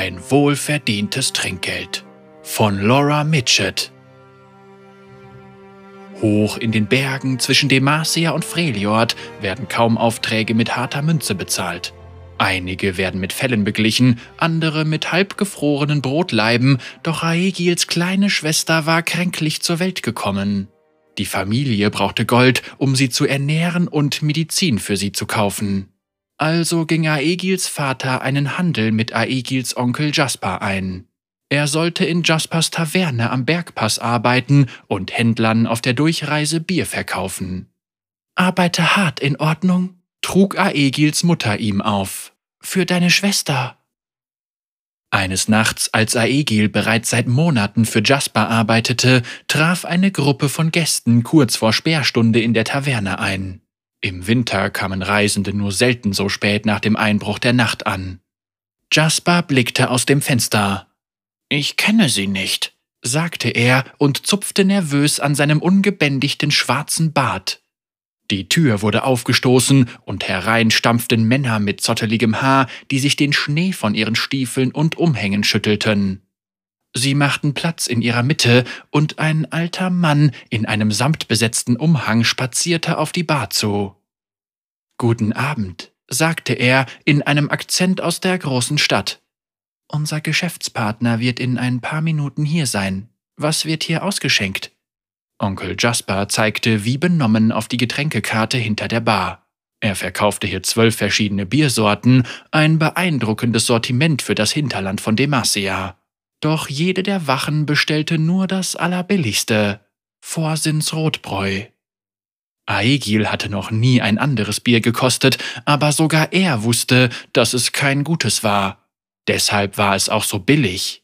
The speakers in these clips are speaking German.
Ein wohlverdientes Trinkgeld von Laura Mitchett. Hoch in den Bergen zwischen Demacia und Freljord werden kaum Aufträge mit harter Münze bezahlt. Einige werden mit Fellen beglichen, andere mit halbgefrorenen Brotleiben, doch Aegils kleine Schwester war kränklich zur Welt gekommen. Die Familie brauchte Gold, um sie zu ernähren und Medizin für sie zu kaufen. Also ging Aegils Vater einen Handel mit Aegils Onkel Jasper ein. Er sollte in Jaspers Taverne am Bergpass arbeiten und Händlern auf der Durchreise Bier verkaufen. Arbeite hart in Ordnung? trug Aegils Mutter ihm auf. Für deine Schwester. Eines Nachts, als Aegil bereits seit Monaten für Jasper arbeitete, traf eine Gruppe von Gästen kurz vor Sperrstunde in der Taverne ein. Im Winter kamen Reisende nur selten so spät nach dem Einbruch der Nacht an. Jasper blickte aus dem Fenster. Ich kenne sie nicht, sagte er und zupfte nervös an seinem ungebändigten schwarzen Bart. Die Tür wurde aufgestoßen und herein stampften Männer mit zotteligem Haar, die sich den Schnee von ihren Stiefeln und Umhängen schüttelten. Sie machten Platz in ihrer Mitte, und ein alter Mann in einem samtbesetzten Umhang spazierte auf die Bar zu. Guten Abend, sagte er in einem Akzent aus der großen Stadt. Unser Geschäftspartner wird in ein paar Minuten hier sein. Was wird hier ausgeschenkt? Onkel Jasper zeigte wie benommen auf die Getränkekarte hinter der Bar. Er verkaufte hier zwölf verschiedene Biersorten, ein beeindruckendes Sortiment für das Hinterland von Demacia. Doch jede der Wachen bestellte nur das Allerbilligste, Vorsinns Rotbräu. Aegil hatte noch nie ein anderes Bier gekostet, aber sogar er wusste, dass es kein gutes war. Deshalb war es auch so billig.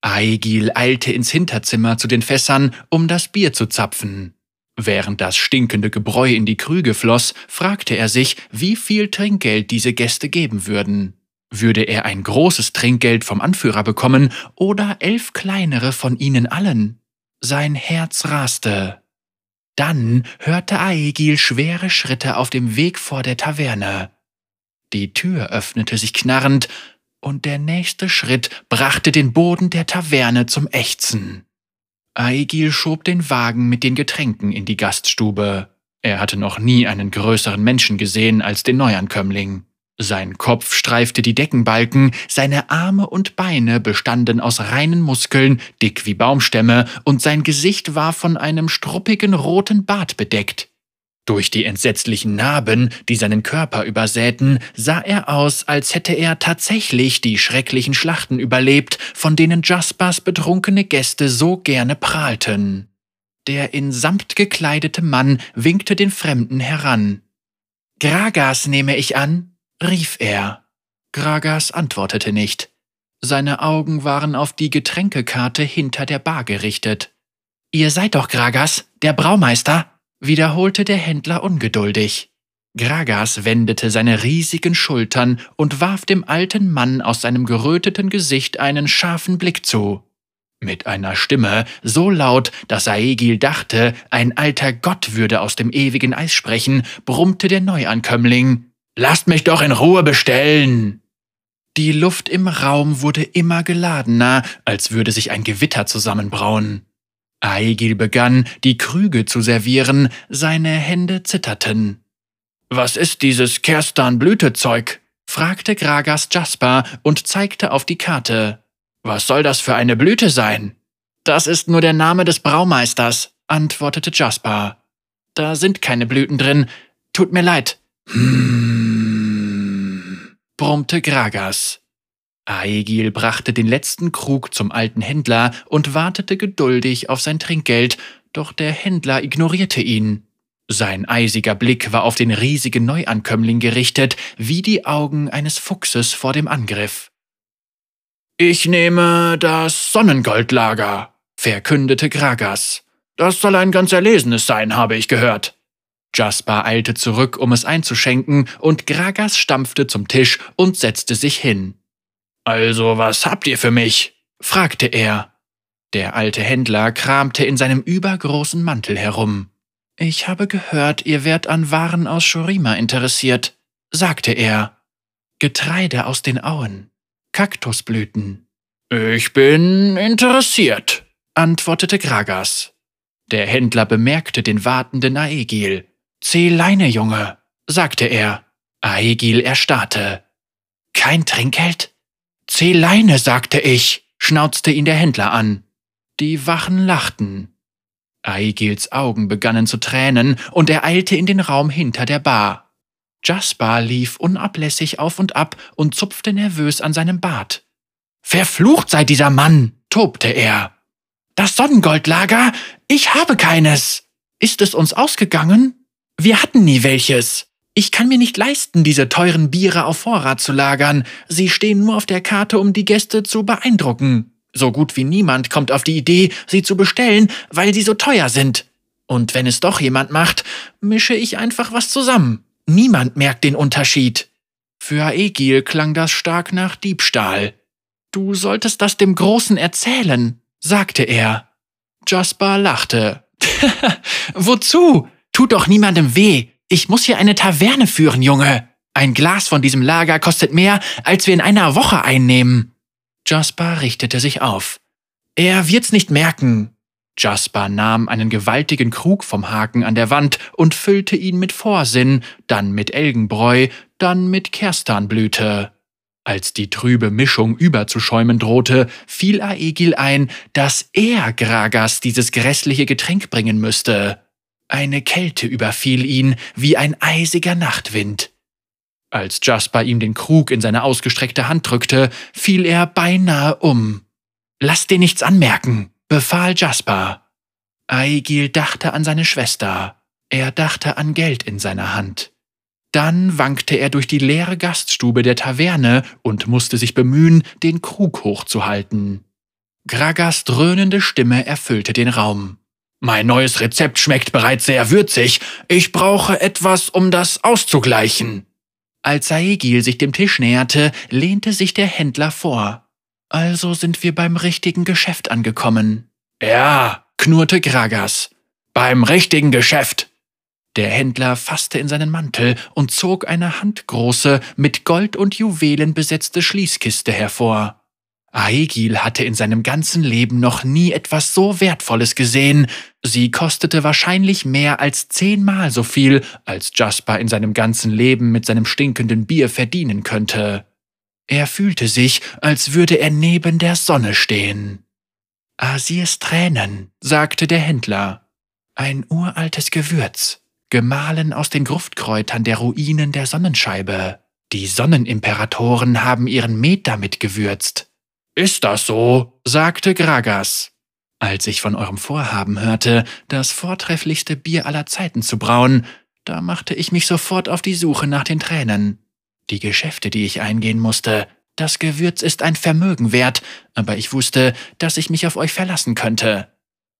Aegil eilte ins Hinterzimmer zu den Fässern, um das Bier zu zapfen. Während das stinkende Gebräu in die Krüge floss, fragte er sich, wie viel Trinkgeld diese Gäste geben würden. Würde er ein großes Trinkgeld vom Anführer bekommen oder elf kleinere von ihnen allen? Sein Herz raste. Dann hörte Aegil schwere Schritte auf dem Weg vor der Taverne. Die Tür öffnete sich knarrend, und der nächste Schritt brachte den Boden der Taverne zum Ächzen. Aigil schob den Wagen mit den Getränken in die Gaststube. Er hatte noch nie einen größeren Menschen gesehen als den Neuankömmling. Sein Kopf streifte die Deckenbalken, seine Arme und Beine bestanden aus reinen Muskeln, dick wie Baumstämme, und sein Gesicht war von einem struppigen roten Bart bedeckt. Durch die entsetzlichen Narben, die seinen Körper übersäten, sah er aus, als hätte er tatsächlich die schrecklichen Schlachten überlebt, von denen Jaspers betrunkene Gäste so gerne prahlten. Der in Samt gekleidete Mann winkte den Fremden heran. Gragas nehme ich an, rief er. Gragas antwortete nicht. Seine Augen waren auf die Getränkekarte hinter der Bar gerichtet. Ihr seid doch Gragas, der Braumeister? wiederholte der Händler ungeduldig. Gragas wendete seine riesigen Schultern und warf dem alten Mann aus seinem geröteten Gesicht einen scharfen Blick zu. Mit einer Stimme so laut, dass Aegil dachte, ein alter Gott würde aus dem ewigen Eis sprechen, brummte der Neuankömmling. Lasst mich doch in Ruhe bestellen! Die Luft im Raum wurde immer geladener, als würde sich ein Gewitter zusammenbrauen. Aigil begann, die Krüge zu servieren, seine Hände zitterten. Was ist dieses Kerstan-Blütezeug? fragte Gragas Jasper und zeigte auf die Karte. Was soll das für eine Blüte sein? Das ist nur der Name des Braumeisters, antwortete Jasper. Da sind keine Blüten drin. Tut mir leid. Hm, brummte Gragas. Aegil brachte den letzten Krug zum alten Händler und wartete geduldig auf sein Trinkgeld, doch der Händler ignorierte ihn. Sein eisiger Blick war auf den riesigen Neuankömmling gerichtet, wie die Augen eines Fuchses vor dem Angriff. Ich nehme das Sonnengoldlager, verkündete Gragas. Das soll ein ganz erlesenes sein, habe ich gehört. Jasper eilte zurück, um es einzuschenken, und Gragas stampfte zum Tisch und setzte sich hin. Also, was habt ihr für mich? fragte er. Der alte Händler kramte in seinem übergroßen Mantel herum. Ich habe gehört, ihr wärt an Waren aus Shurima interessiert, sagte er. Getreide aus den Auen. Kaktusblüten. Ich bin interessiert, antwortete Gragas. Der Händler bemerkte den wartenden Aegil. Zeh Leine, Junge, sagte er. Aegil erstarrte. Kein Trinkgeld? Zeh Leine, sagte ich, schnauzte ihn der Händler an. Die Wachen lachten. Aegils Augen begannen zu tränen und er eilte in den Raum hinter der Bar. Jasper lief unablässig auf und ab und zupfte nervös an seinem Bart. Verflucht sei dieser Mann, tobte er. Das Sonnengoldlager? Ich habe keines. Ist es uns ausgegangen? Wir hatten nie welches. Ich kann mir nicht leisten, diese teuren Biere auf Vorrat zu lagern. Sie stehen nur auf der Karte, um die Gäste zu beeindrucken. So gut wie niemand kommt auf die Idee, sie zu bestellen, weil sie so teuer sind. Und wenn es doch jemand macht, mische ich einfach was zusammen. Niemand merkt den Unterschied. Für Aegil klang das stark nach Diebstahl. Du solltest das dem Großen erzählen, sagte er. Jasper lachte. Wozu? Tut doch niemandem weh. Ich muss hier eine Taverne führen, Junge. Ein Glas von diesem Lager kostet mehr, als wir in einer Woche einnehmen. Jasper richtete sich auf. Er wird's nicht merken. Jasper nahm einen gewaltigen Krug vom Haken an der Wand und füllte ihn mit Vorsinn, dann mit Elgenbräu, dann mit Kerstanblüte. Als die trübe Mischung überzuschäumen drohte, fiel Aegil ein, dass er Gragas dieses grässliche Getränk bringen müsste. Eine Kälte überfiel ihn wie ein eisiger Nachtwind. Als Jasper ihm den Krug in seine ausgestreckte Hand drückte, fiel er beinahe um. Lass dir nichts anmerken, befahl Jasper. Aegil dachte an seine Schwester. Er dachte an Geld in seiner Hand. Dann wankte er durch die leere Gaststube der Taverne und musste sich bemühen, den Krug hochzuhalten. Gragas dröhnende Stimme erfüllte den Raum. Mein neues Rezept schmeckt bereits sehr würzig. Ich brauche etwas, um das auszugleichen. Als Saegil sich dem Tisch näherte, lehnte sich der Händler vor. Also sind wir beim richtigen Geschäft angekommen. Ja, knurrte Gragas. Beim richtigen Geschäft. Der Händler fasste in seinen Mantel und zog eine handgroße, mit Gold und Juwelen besetzte Schließkiste hervor. Aegil hatte in seinem ganzen Leben noch nie etwas so Wertvolles gesehen. Sie kostete wahrscheinlich mehr als zehnmal so viel, als Jasper in seinem ganzen Leben mit seinem stinkenden Bier verdienen könnte. Er fühlte sich, als würde er neben der Sonne stehen. Asirs Tränen, sagte der Händler. Ein uraltes Gewürz gemahlen aus den Gruftkräutern der Ruinen der Sonnenscheibe. Die Sonnenimperatoren haben ihren Met damit gewürzt. Ist das so? sagte Gragas. Als ich von eurem Vorhaben hörte, das vortrefflichste Bier aller Zeiten zu brauen, da machte ich mich sofort auf die Suche nach den Tränen. Die Geschäfte, die ich eingehen musste, das Gewürz ist ein Vermögen wert, aber ich wusste, dass ich mich auf euch verlassen könnte.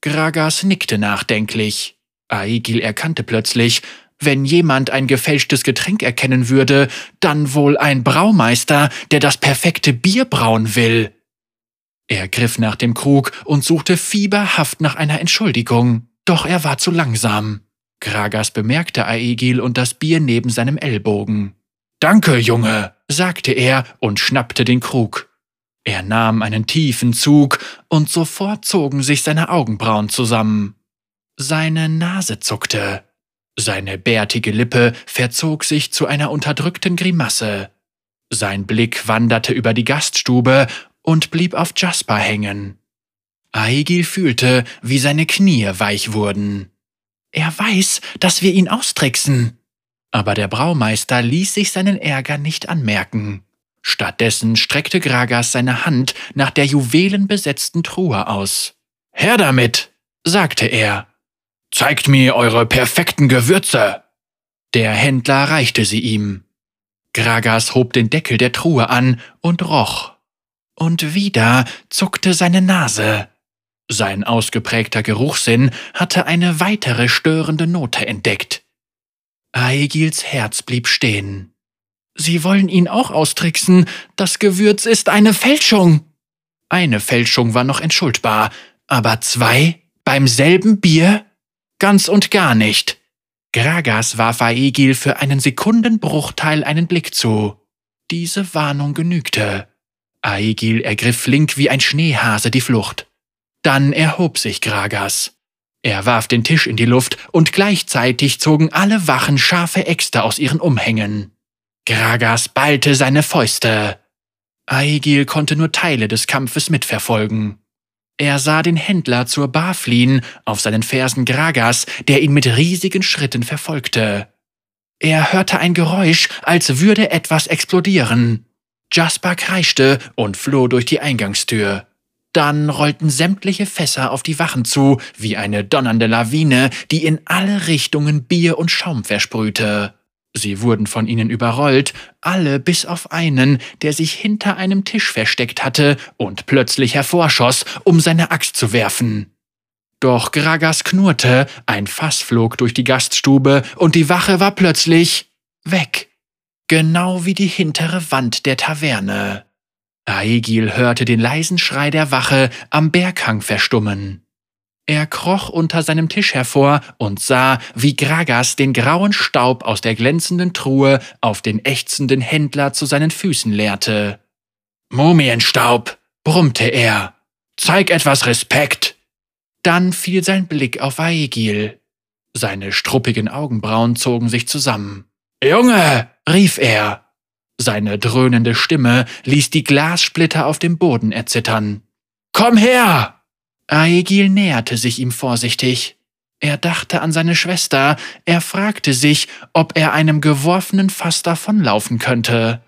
Gragas nickte nachdenklich. Aigil erkannte plötzlich, wenn jemand ein gefälschtes Getränk erkennen würde, dann wohl ein Braumeister, der das perfekte Bier brauen will. Er griff nach dem Krug und suchte fieberhaft nach einer Entschuldigung, doch er war zu langsam. Gragas bemerkte Aegil und das Bier neben seinem Ellbogen. Danke, Junge, sagte er und schnappte den Krug. Er nahm einen tiefen Zug, und sofort zogen sich seine Augenbrauen zusammen. Seine Nase zuckte. Seine bärtige Lippe verzog sich zu einer unterdrückten Grimasse. Sein Blick wanderte über die Gaststube und blieb auf Jasper hängen. Aigil fühlte, wie seine Knie weich wurden. Er weiß, dass wir ihn austricksen. Aber der Braumeister ließ sich seinen Ärger nicht anmerken. Stattdessen streckte Gragas seine Hand nach der juwelenbesetzten Truhe aus. Her damit, sagte er Zeigt mir eure perfekten Gewürze. Der Händler reichte sie ihm. Gragas hob den Deckel der Truhe an und roch. Und wieder zuckte seine Nase. Sein ausgeprägter Geruchssinn hatte eine weitere störende Note entdeckt. Aegils Herz blieb stehen. Sie wollen ihn auch austricksen. Das Gewürz ist eine Fälschung. Eine Fälschung war noch entschuldbar, aber zwei beim selben Bier? Ganz und gar nicht. Gragas warf Aegil für einen Sekundenbruchteil einen Blick zu. Diese Warnung genügte. Aegil ergriff flink wie ein Schneehase die Flucht. Dann erhob sich Gragas. Er warf den Tisch in die Luft und gleichzeitig zogen alle Wachen scharfe Äxte aus ihren Umhängen. Gragas ballte seine Fäuste. Aegil konnte nur Teile des Kampfes mitverfolgen. Er sah den Händler zur Bar fliehen, auf seinen Fersen Gragas, der ihn mit riesigen Schritten verfolgte. Er hörte ein Geräusch, als würde etwas explodieren. Jasper kreischte und floh durch die Eingangstür. Dann rollten sämtliche Fässer auf die Wachen zu, wie eine donnernde Lawine, die in alle Richtungen Bier und Schaum versprühte. Sie wurden von ihnen überrollt, alle bis auf einen, der sich hinter einem Tisch versteckt hatte und plötzlich hervorschoss, um seine Axt zu werfen. Doch Gragas knurrte, ein Fass flog durch die Gaststube und die Wache war plötzlich weg. Genau wie die hintere Wand der Taverne. Aegil hörte den leisen Schrei der Wache am Berghang verstummen. Er kroch unter seinem Tisch hervor und sah, wie Gragas den grauen Staub aus der glänzenden Truhe auf den ächzenden Händler zu seinen Füßen leerte. Mumienstaub, brummte er. Zeig etwas Respekt. Dann fiel sein Blick auf Aegil. Seine struppigen Augenbrauen zogen sich zusammen. Junge, rief er. Seine dröhnende Stimme ließ die Glassplitter auf dem Boden erzittern. Komm her! Aegil näherte sich ihm vorsichtig. Er dachte an seine Schwester, er fragte sich, ob er einem geworfenen Fass davonlaufen könnte.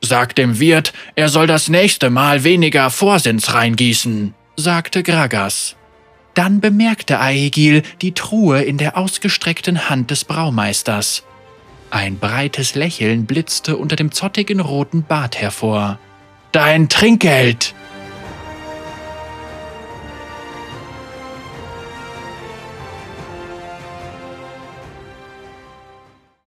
Sag dem Wirt, er soll das nächste Mal weniger Vorsins reingießen, sagte Gragas. Dann bemerkte Aegil die Truhe in der ausgestreckten Hand des Braumeisters. Ein breites Lächeln blitzte unter dem zottigen roten Bart hervor. Dein Trinkgeld!